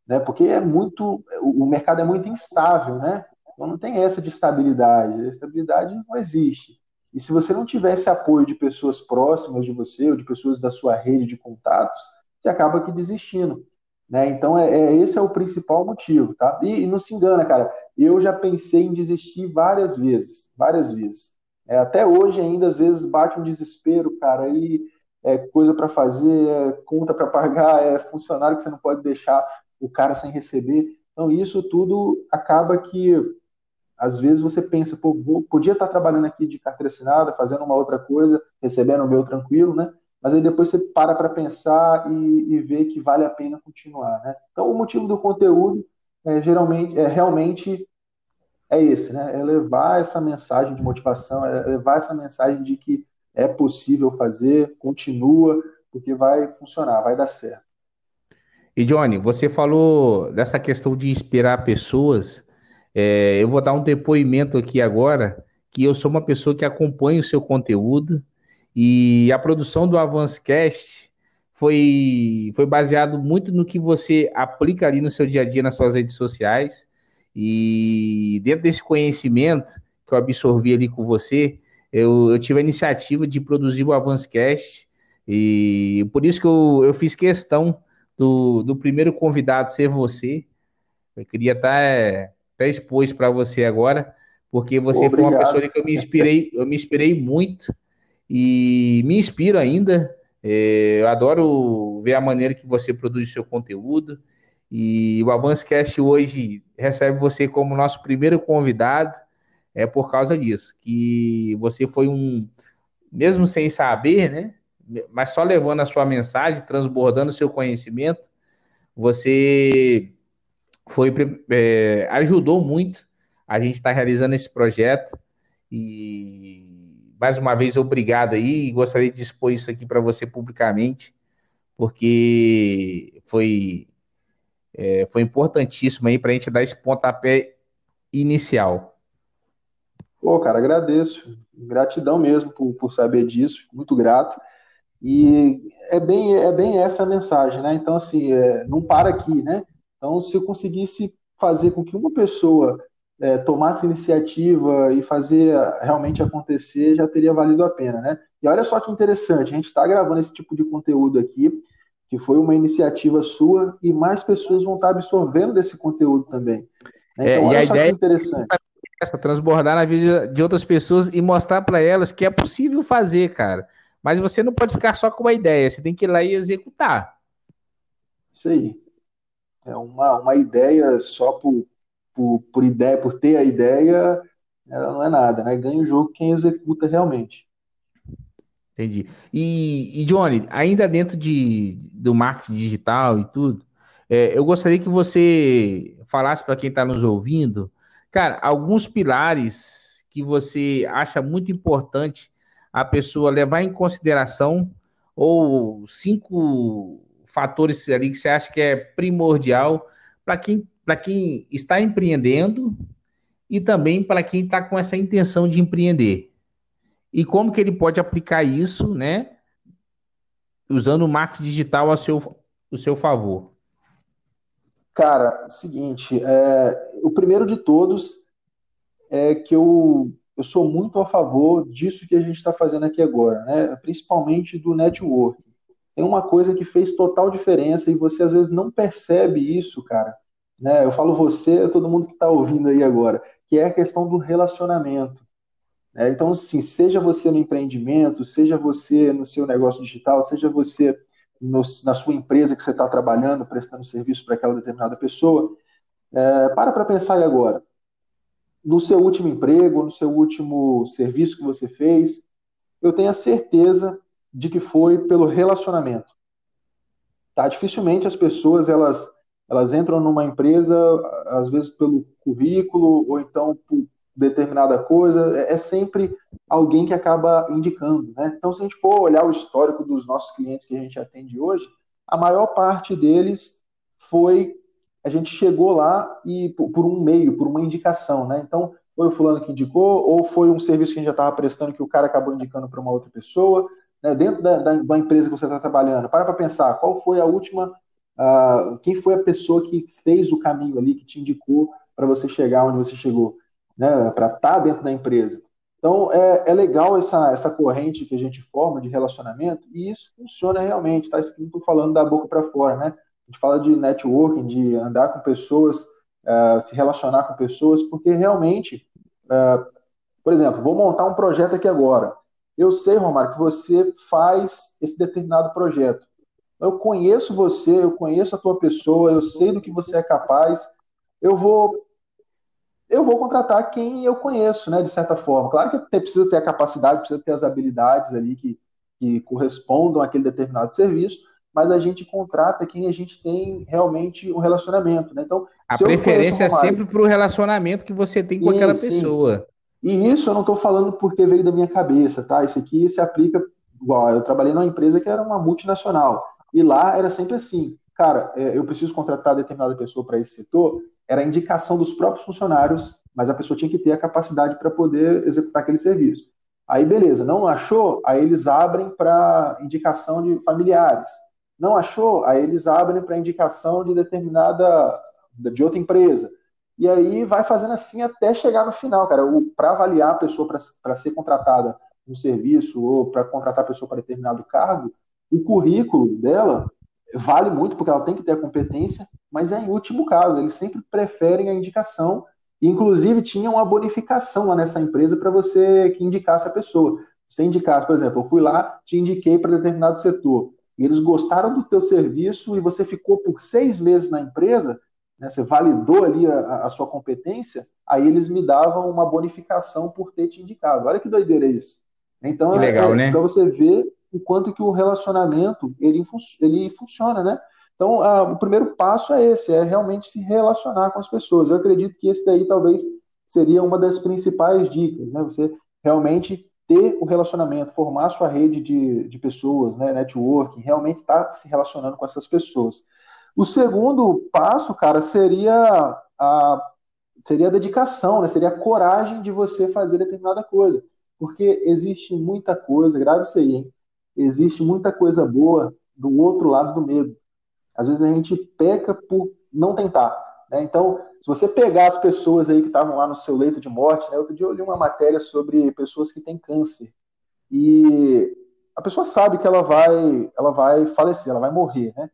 né, porque é muito, o mercado é muito instável, né, então não tem essa de estabilidade, a estabilidade não existe. E se você não tivesse apoio de pessoas próximas de você ou de pessoas da sua rede de contatos, você acaba aqui desistindo. Né? Então, é, é esse é o principal motivo. Tá? E, e, não se engana, cara, eu já pensei em desistir várias vezes, várias vezes. É, até hoje ainda, às vezes, bate um desespero, cara, aí é coisa para fazer, é conta para pagar, é funcionário que você não pode deixar o cara sem receber. Então, isso tudo acaba que às vezes você pensa, pô, podia estar trabalhando aqui de carteira assinada, fazendo uma outra coisa, recebendo o meu tranquilo, né? Mas aí depois você para para pensar e, e vê que vale a pena continuar, né? Então, o motivo do conteúdo é, geralmente, é realmente é esse, né? É levar essa mensagem de motivação, é levar essa mensagem de que é possível fazer, continua, porque vai funcionar, vai dar certo. E Johnny, você falou dessa questão de inspirar pessoas é, eu vou dar um depoimento aqui agora, que eu sou uma pessoa que acompanha o seu conteúdo e a produção do Avancecast foi, foi baseado muito no que você aplica ali no seu dia a dia nas suas redes sociais. E dentro desse conhecimento, que eu absorvi ali com você, eu, eu tive a iniciativa de produzir o Avancecast, e por isso que eu, eu fiz questão do, do primeiro convidado ser você. Eu queria estar até exposto para você agora, porque você Obrigado. foi uma pessoa que eu me inspirei, eu me inspirei muito e me inspiro ainda. É, eu adoro ver a maneira que você produz o seu conteúdo. E o Avancecast hoje recebe você como nosso primeiro convidado, é por causa disso, que você foi um, mesmo sem saber, né? Mas só levando a sua mensagem, transbordando o seu conhecimento, você foi é, ajudou muito a gente estar tá realizando esse projeto e mais uma vez obrigado aí gostaria de expor isso aqui para você publicamente porque foi é, foi importantíssimo aí para a gente dar esse pontapé inicial. Pô, cara, agradeço. Gratidão mesmo por, por saber disso, fico muito grato. E é bem, é bem essa a mensagem, né? Então, assim, é, não para aqui, né? Então, se eu conseguisse fazer com que uma pessoa é, tomasse iniciativa e fazer realmente acontecer, já teria valido a pena, né? E olha só que interessante, a gente está gravando esse tipo de conteúdo aqui, que foi uma iniciativa sua, e mais pessoas vão estar absorvendo desse conteúdo também. Né? Então, é, olha só que interessante. É essa, transbordar na vida de outras pessoas e mostrar para elas que é possível fazer, cara. Mas você não pode ficar só com uma ideia, você tem que ir lá e executar. Isso aí. É uma, uma ideia só por, por, por ideia, por ter a ideia, ela não é nada, né? Ganha o jogo quem executa realmente. Entendi. E, e Johnny, ainda dentro de, do marketing digital e tudo, é, eu gostaria que você falasse para quem está nos ouvindo, cara, alguns pilares que você acha muito importante a pessoa levar em consideração, ou cinco fatores ali que você acha que é primordial para quem, quem está empreendendo e também para quem está com essa intenção de empreender. E como que ele pode aplicar isso, né? Usando o marketing digital a seu, a seu favor. Cara, seguinte, é, o primeiro de todos é que eu, eu sou muito a favor disso que a gente está fazendo aqui agora, né? principalmente do network tem uma coisa que fez total diferença e você às vezes não percebe isso, cara. Né? Eu falo você, todo mundo que está ouvindo aí agora, que é a questão do relacionamento. Né? Então, assim, seja você no empreendimento, seja você no seu negócio digital, seja você no, na sua empresa que você está trabalhando, prestando serviço para aquela determinada pessoa, é, para para pensar aí agora. No seu último emprego, no seu último serviço que você fez, eu tenho a certeza de que foi pelo relacionamento. Tá? Dificilmente as pessoas elas, elas entram numa empresa, às vezes pelo currículo, ou então por determinada coisa, é, é sempre alguém que acaba indicando. Né? Então, se a gente for olhar o histórico dos nossos clientes que a gente atende hoje, a maior parte deles foi a gente chegou lá e por, um meio, por uma indicação, né? Então, foi o fulano que indicou, ou foi um serviço que a gente já estava prestando que o cara acabou indicando para uma outra pessoa, né, dentro da, da, da, empresa que você está trabalhando, para para pensar, qual foi a última, uh, quem foi a pessoa que fez o caminho ali, que te indicou para você chegar onde você chegou, né, para estar tá dentro da empresa. Então, é, é legal essa, essa corrente que a gente forma de relacionamento, e isso funciona realmente, tá? Isso não estou falando da boca para fora, né? A gente fala de networking, de andar com pessoas, uh, se relacionar com pessoas, porque realmente, uh, por exemplo, vou montar um projeto aqui agora. Eu sei, Romário, que você faz esse determinado projeto. Eu conheço você, eu conheço a tua pessoa, eu sei do que você é capaz. Eu vou eu vou contratar quem eu conheço, né, de certa forma. Claro que precisa ter a capacidade, precisa ter as habilidades ali que, que correspondam àquele determinado serviço, mas a gente contrata quem a gente tem realmente um relacionamento, né? Então, a preferência é sempre para o relacionamento que você tem com sim, aquela pessoa. E isso eu não estou falando porque veio da minha cabeça, tá? Isso aqui se aplica. Igual, eu trabalhei numa empresa que era uma multinacional. E lá era sempre assim: cara, é, eu preciso contratar determinada pessoa para esse setor. Era a indicação dos próprios funcionários, mas a pessoa tinha que ter a capacidade para poder executar aquele serviço. Aí, beleza, não achou? Aí eles abrem para indicação de familiares. Não achou? Aí eles abrem para indicação de determinada, de outra empresa. e aí vai fazendo assim até chegar no final, cara. Para avaliar a pessoa para ser contratada no serviço ou para contratar a pessoa para determinado cargo, o currículo dela vale muito porque ela tem que ter a competência, mas é em último caso, eles sempre preferem a indicação. Inclusive, tinha uma bonificação lá nessa empresa para você que indicasse a pessoa. Você indicasse, por exemplo, eu fui lá, te indiquei para determinado setor, e eles gostaram do teu serviço e você ficou por seis meses na empresa, né, você validou ali a, a, sua competência, aí eles me davam uma bonificação por ter te indicado. Olha que doideira é isso. Então, que legal, é, né? para você ver o quanto que o relacionamento ele, ele funciona, né? Então, a, o primeiro passo é esse, é realmente se relacionar com as pessoas. Eu acredito que esse daí talvez seria uma das principais dicas, né? Você realmente ter o relacionamento, formar sua rede de, de pessoas, né? Networking, realmente estar tá se relacionando com essas pessoas. O segundo passo, cara, seria a, seria a dedicação, né? Seria a coragem de você fazer determinada coisa. Porque existe muita coisa, grave isso aí, hein? Existe muita coisa boa do outro lado do medo. Às vezes a gente peca por não tentar. Né? Então, se você pegar as pessoas aí que estavam lá no seu leito de morte, né? outro dia eu li uma matéria sobre pessoas que têm câncer. E a pessoa sabe que ela vai, ela vai falecer, ela vai morrer, né?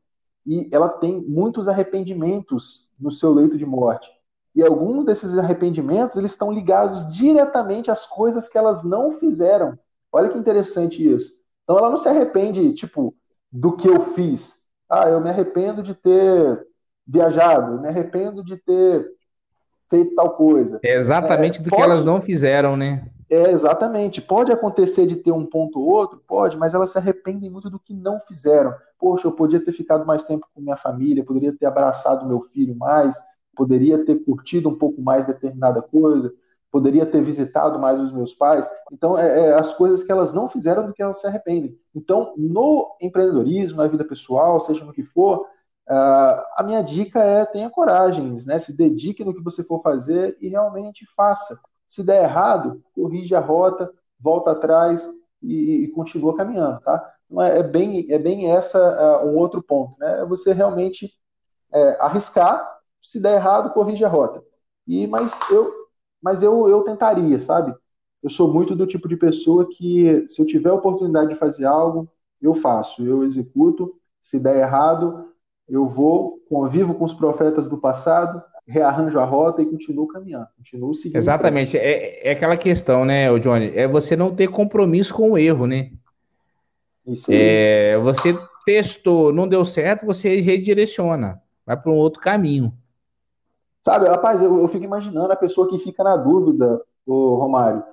e ela tem muitos arrependimentos no seu leito de morte. E alguns desses arrependimentos eles estão ligados diretamente às coisas que elas não fizeram. Olha que interessante isso. Então ela não se arrepende, tipo, do que eu fiz. Ah, eu me arrependo de ter viajado, eu me arrependo de ter feito tal coisa. É exatamente é, do pode... que elas não fizeram, né? É, exatamente. Pode acontecer de ter um ponto ou outro? Pode, mas elas se arrependem muito do que não fizeram. Poxa, eu podia ter ficado mais tempo com minha família, poderia ter abraçado meu filho mais, poderia ter curtido um pouco mais determinada coisa, poderia ter visitado mais os meus pais. Então, é, é, as coisas que elas não fizeram do que elas se arrependem. Então, no empreendedorismo, na vida pessoal, seja no que for, uh, a minha dica é tenha coragem, né? se dedique no que você for fazer e realmente faça se der errado, corrige a rota, volta atrás e, e continua caminhando, tá? Então é, é bem, é bem essa uh, um outro ponto, né? É você realmente é, arriscar, se der errado, corrige a rota. E mas eu, mas eu, eu tentaria, sabe? Eu sou muito do tipo de pessoa que se eu tiver a oportunidade de fazer algo, eu faço, eu executo. Se der errado, eu vou, convivo com os profetas do passado, rearranjo a rota e continuo caminhando, continuo seguindo. Exatamente, é, é aquela questão, né, Johnny? É você não ter compromisso com o erro, né? Isso aí. É, você testou, não deu certo, você redireciona, vai para um outro caminho. Sabe, rapaz, eu, eu fico imaginando a pessoa que fica na dúvida, o Romário.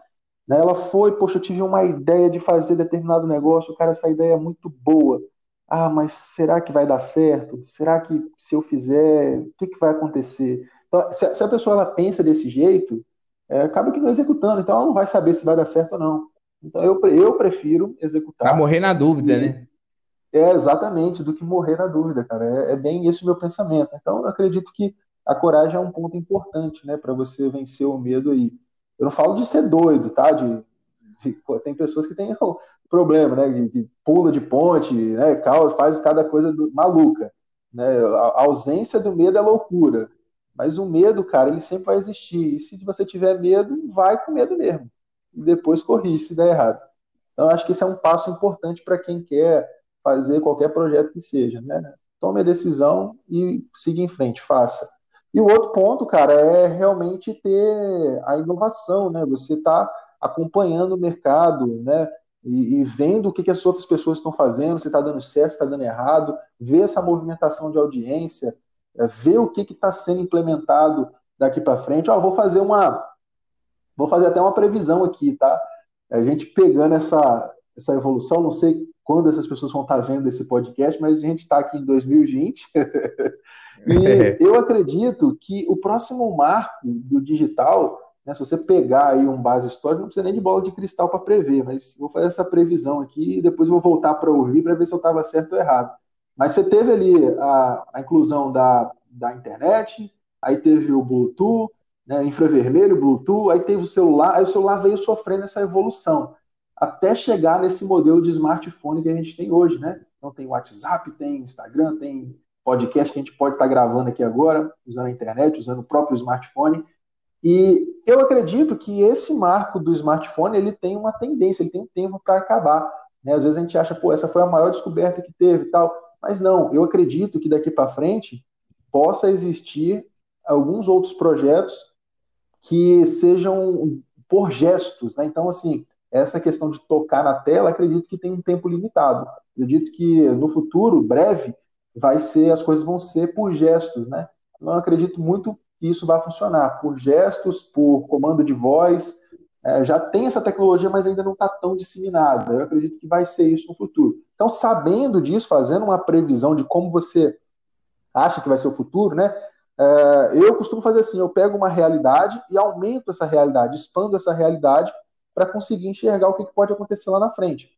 Né, ela foi, poxa, eu tive uma ideia de fazer determinado negócio, cara, essa ideia é muito boa ah, mas será que vai dar certo? Será que se eu fizer, o que, que vai acontecer? Então, se, se, a pessoa ela pensa desse jeito, é, acaba que não executando, então ela não vai saber se vai dar certo ou não. Então eu, eu prefiro executar. Vai morrer na dúvida, e, né? É exatamente, do que morrer na dúvida, cara. É, é bem esse o meu pensamento. Então eu acredito que a coragem é um ponto importante, né, para você vencer o medo aí. Eu não falo de ser doido, tá? De, de tem pessoas que têm problema, né? Que, pula de ponte, né? Faz cada coisa do, maluca. Né? A ausência do medo é loucura. Mas o medo, cara, ele sempre vai existir. E se você tiver medo, vai com medo mesmo. E depois corrige se der errado. Então, acho que esse é um passo importante para quem quer fazer qualquer projeto que seja. Né? Tome a decisão e siga em frente, faça. E o outro ponto, cara, é realmente ter a inovação, né? Você está acompanhando o mercado, né? e, e vendo o que, que as outras pessoas estão fazendo, se está dando certo, se está dando errado, ver essa movimentação de audiência, é, ver o que está sendo implementado daqui para frente. Ó, vou fazer uma. Vou fazer até uma previsão aqui, tá? A gente pegando essa, essa evolução, não sei quando essas pessoas vão estar vendo esse podcast, mas a gente está aqui em 2020. e (laughs) eu acredito que o próximo marco do digital né? Se você pegar aí um base histórico, não precisa nem de bola de cristal para prever, mas vou fazer essa previsão aqui e depois vou voltar para ouvir para ver se eu estava certo ou errado. Mas você teve ali a, a inclusão da, da internet, aí teve o Bluetooth, né, infravermelho, Bluetooth, aí teve o celular, aí o celular veio sofrendo essa evolução, até chegar nesse modelo de smartphone que a gente tem hoje, né? Então tem WhatsApp, tem Instagram, tem podcast que a gente pode estar gravando aqui agora, usando a internet, usando o próprio smartphone. E eu acredito que esse marco do smartphone ele tem uma tendência, ele tem um tempo para acabar. Né? Às vezes a gente acha, pô, essa foi a maior descoberta que teve e tal. Mas não, eu acredito que daqui para frente possa existir alguns outros projetos que sejam por gestos, né? Então, assim, essa questão de tocar na tela, acredito que tem um tempo limitado. Acredito que no futuro, breve, vai ser, as coisas vão ser por gestos, né? Não acredito muito que isso vai funcionar por gestos, por comando de voz. É, já tem essa tecnologia, mas ainda não está tão disseminada. Eu acredito que vai ser isso no futuro. Então, sabendo disso, fazendo uma previsão de como você acha que vai ser o futuro, né? É, eu costumo fazer assim: eu pego uma realidade e aumento essa realidade, expando essa realidade para conseguir enxergar o que pode acontecer lá na frente.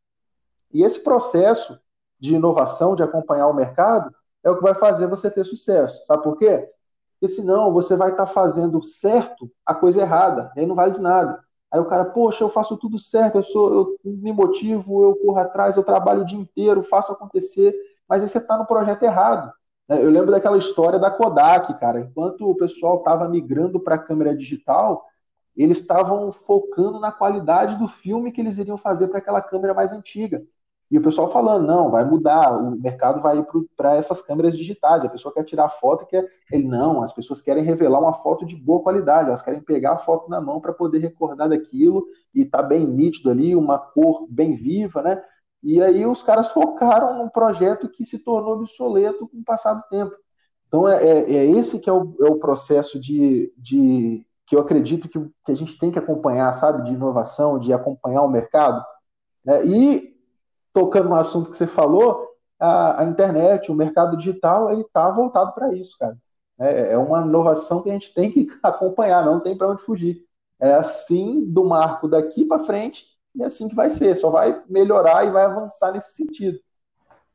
E esse processo de inovação, de acompanhar o mercado, é o que vai fazer você ter sucesso. Sabe por quê? Porque senão você vai estar tá fazendo certo a coisa errada, aí não vale de nada. Aí o cara, poxa, eu faço tudo certo, eu sou, eu me motivo, eu corro atrás, eu trabalho o dia inteiro, faço acontecer, mas aí você está no projeto errado. Né? Eu lembro daquela história da Kodak, cara. Enquanto o pessoal estava migrando para a câmera digital, eles estavam focando na qualidade do filme que eles iriam fazer para aquela câmera mais antiga. E o pessoal falando, não, vai mudar, o mercado vai ir para essas câmeras digitais. A pessoa quer tirar foto, quer. Ele, não, as pessoas querem revelar uma foto de boa qualidade, elas querem pegar a foto na mão para poder recordar daquilo e tá bem nítido ali, uma cor bem viva, né? E aí os caras focaram num projeto que se tornou obsoleto com o passar do tempo. Então é, é, é esse que é o, é o processo de, de que eu acredito que, que a gente tem que acompanhar, sabe, de inovação, de acompanhar o mercado. Né? E tocando no assunto que você falou, a, a internet, o mercado digital, ele está voltado para isso, cara. É, é, uma inovação que a gente tem que (laughs) acompanhar, não tem para onde fugir. É assim do marco daqui para frente e é assim que vai ser, só vai melhorar e vai avançar nesse sentido.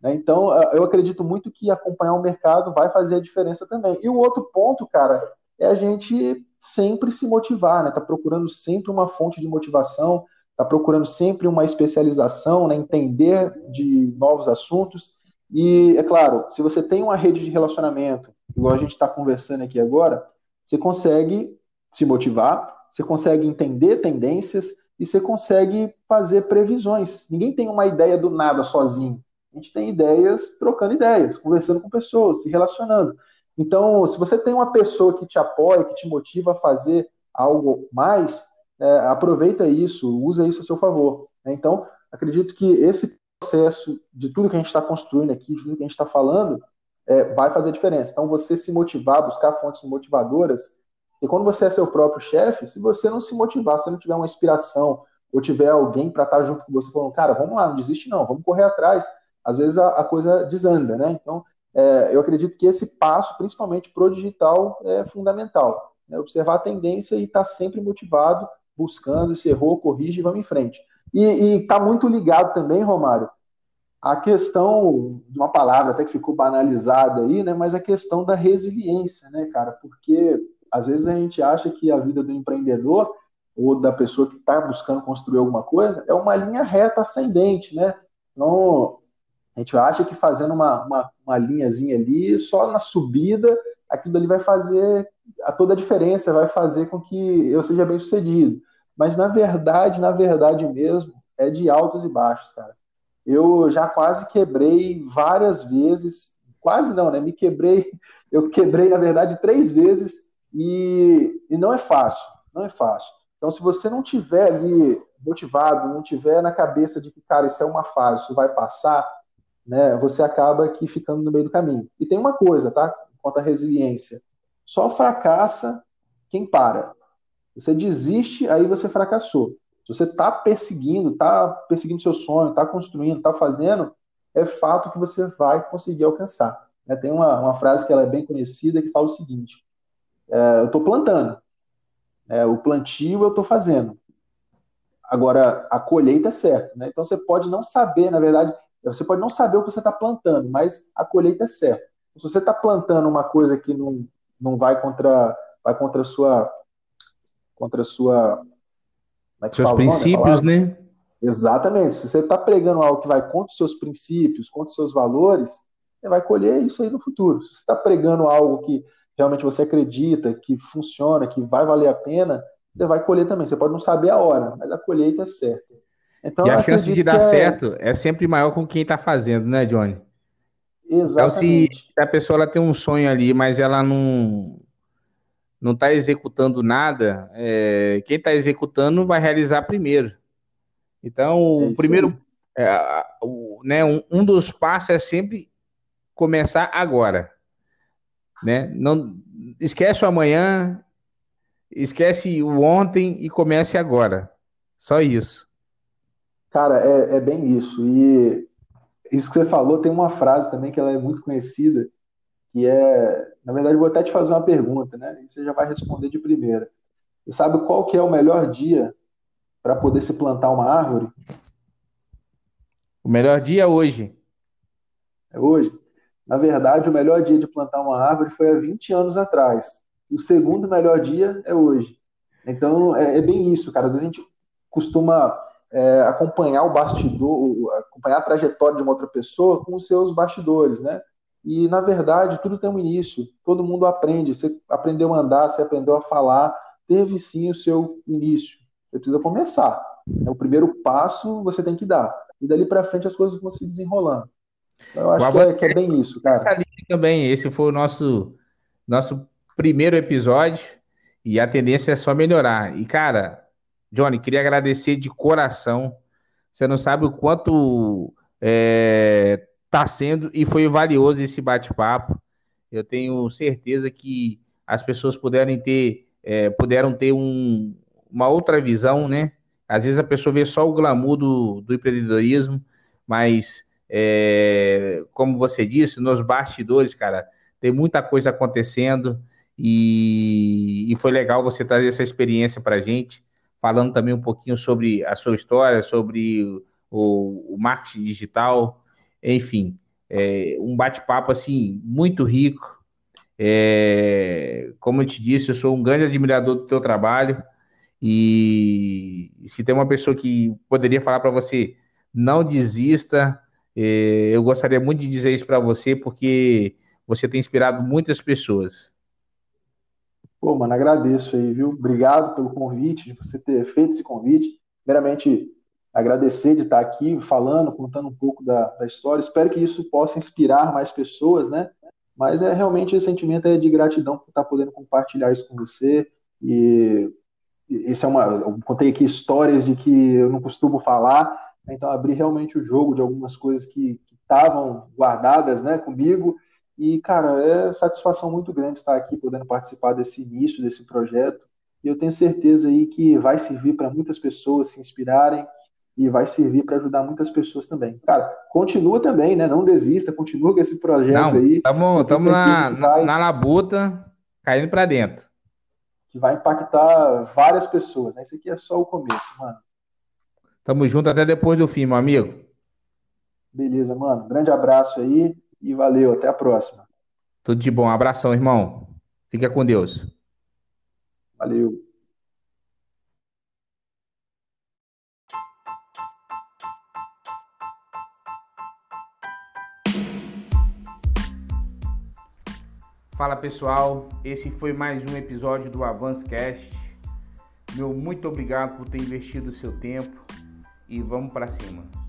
Né? Então, eu acredito muito que acompanhar o mercado vai fazer a diferença também. E o outro ponto, cara, é a gente sempre se motivar, né? Tá procurando sempre uma fonte de motivação, está procurando sempre uma especialização, né, entender de novos assuntos. E, é claro, se você tem uma rede de relacionamento, igual a gente está conversando aqui agora, você consegue se motivar, você consegue entender tendências e você consegue fazer previsões. Ninguém tem uma ideia do nada sozinho. A gente tem ideias trocando ideias, conversando com pessoas, se relacionando. Então, se você tem uma pessoa que te apoia, que te motiva a fazer algo mais, é, aproveita isso, usa isso a seu favor. Né? Então, acredito que esse processo de tudo que a gente está construindo aqui, de tudo que a gente está falando, é, vai fazer diferença. Então, você se motivar, buscar fontes motivadoras, e quando você é seu próprio chefe, se você não se motivar, se não tiver uma inspiração, ou tiver alguém para estar tá junto com você falando, cara, vamos lá, não desiste não, vamos correr atrás, às vezes a, a coisa desanda, né? Então, eu acredito que esse passo, principalmente pro digital, é fundamental. Né? Observar a tendência e estar tá sempre motivado buscando, se errou, corrige e vamos em frente. E está muito ligado também, Romário, a questão de uma palavra até que ficou banalizada aí, né? Mas a questão da resiliência, né, cara? Porque às vezes a gente acha que a vida do empreendedor ou da pessoa que está buscando construir alguma coisa é uma linha reta ascendente, né? Então, a gente acha que fazendo uma, uma, uma linhazinha ali, só na subida, aquilo ali vai fazer a toda a diferença, vai fazer com que eu seja bem sucedido. Mas na verdade, na verdade mesmo, é de altos e baixos, cara. Eu já quase quebrei várias vezes, quase não, né? Me quebrei, (laughs) eu quebrei, na verdade, três vezes e, e não é fácil, não é fácil. Então, se você não tiver ali motivado, não tiver na cabeça de que, cara, isso é uma fase, isso vai passar, né? Você acaba aqui ficando no meio do caminho. E tem uma coisa, tá? Quanto à resiliência. Só fracassa quem para. Você desiste, aí você fracassou. Se você está perseguindo, está perseguindo seu sonho, está construindo, está fazendo, é fato que você vai conseguir alcançar. Né? Tem uma, uma frase que ela é bem conhecida que fala o seguinte: é, eu estou plantando, é, o plantio eu estou fazendo. Agora, a colheita é certa. Né? Então você pode não saber, na verdade, você pode não saber o que você está plantando, mas a colheita é certa. Se você está plantando uma coisa que não, não vai contra vai contra a sua contra a sua é seus princípios, né? Exatamente. Se você está pregando algo que vai contra os seus princípios, contra os seus valores, você vai colher isso aí no futuro. Se você está pregando algo que realmente você acredita, que funciona, que vai valer a pena, você vai colher também. Você pode não saber a hora, mas a colheita é certa. Então, e a chance de dar é... certo é sempre maior com quem está fazendo, né, Johnny? Exatamente. Então, se a pessoa ela tem um sonho ali, mas ela não não está executando nada, é, quem está executando vai realizar primeiro. Então, é o primeiro, é, o, né, um, um, dos passos é sempre começar agora, né? Não esquece o amanhã, esquece o ontem e comece agora. Só isso. Cara, é, é bem isso. E isso que você falou tem uma frase também que ela é muito conhecida, que é, na verdade, vou até te fazer uma pergunta, né? E você já vai responder de primeira. Você sabe qual que é o melhor dia para poder se plantar uma árvore? O melhor dia é hoje. É hoje. Na verdade, o melhor dia de plantar uma árvore foi há 20 anos atrás. O segundo melhor dia é hoje. Então, é, é bem isso, cara. Às vezes a gente costuma é, acompanhar o bastidor, acompanhar a trajetória de uma outra pessoa com os seus bastidores, né? E, na verdade, tudo tem um início, todo mundo aprende. Você aprendeu a andar, você aprendeu a falar, teve sim o seu início. Você precisa começar. É o primeiro passo você tem que dar. E dali para frente as coisas vão se desenrolando. Então, eu acho que é, que é, bem isso, cara. Também, esse foi o nosso, nosso primeiro episódio e a tendência é só melhorar. E, cara, Johnny, queria agradecer de coração. Você não sabe o quanto é, está sendo e foi valioso esse bate-papo. Eu tenho certeza que as pessoas puderam ter, é, puderam ter um, uma outra visão, né? Às vezes a pessoa vê só o glamour do, do empreendedorismo, mas é, como você disse, nos bastidores, cara, tem muita coisa acontecendo e, e foi legal você trazer essa experiência para gente, falando também um pouquinho sobre a sua história, sobre o, o marketing digital, enfim, é, um bate-papo assim muito rico. É, como eu te disse, eu sou um grande admirador do teu trabalho e se tem uma pessoa que poderia falar para você, não desista. É, eu gostaria muito de dizer isso para você porque você tem inspirado muitas pessoas. Pô, mano, agradeço aí, viu? Obrigado pelo convite, de você ter feito esse convite. Primeiramente, agradecer de estar aqui falando, contando um pouco da, da história. Espero que isso possa inspirar mais pessoas, né? Mas é realmente esse sentimento é de gratidão por estar podendo compartilhar isso com você. E esse é uma, eu contei aqui histórias de que eu não costumo falar, né? então abri realmente o jogo de algumas coisas que estavam guardadas, né, comigo. E cara, é satisfação muito grande estar aqui podendo participar desse início desse projeto. E eu tenho certeza aí que vai servir para muitas pessoas se inspirarem e vai servir para ajudar muitas pessoas também. Cara, continua também, né? Não desista, continua com esse projeto Não, aí. Estamos na, vai, na labuta, caindo para dentro. Que vai impactar várias pessoas, né? Isso aqui é só o começo, mano. Tamo junto até depois do fim, meu amigo. Beleza, mano. Grande abraço aí e valeu. Até a próxima. Tudo de bom. Abração, irmão. Fica com Deus. Valeu. Fala pessoal, esse foi mais um episódio do Avancecast. Meu muito obrigado por ter investido o seu tempo e vamos para cima.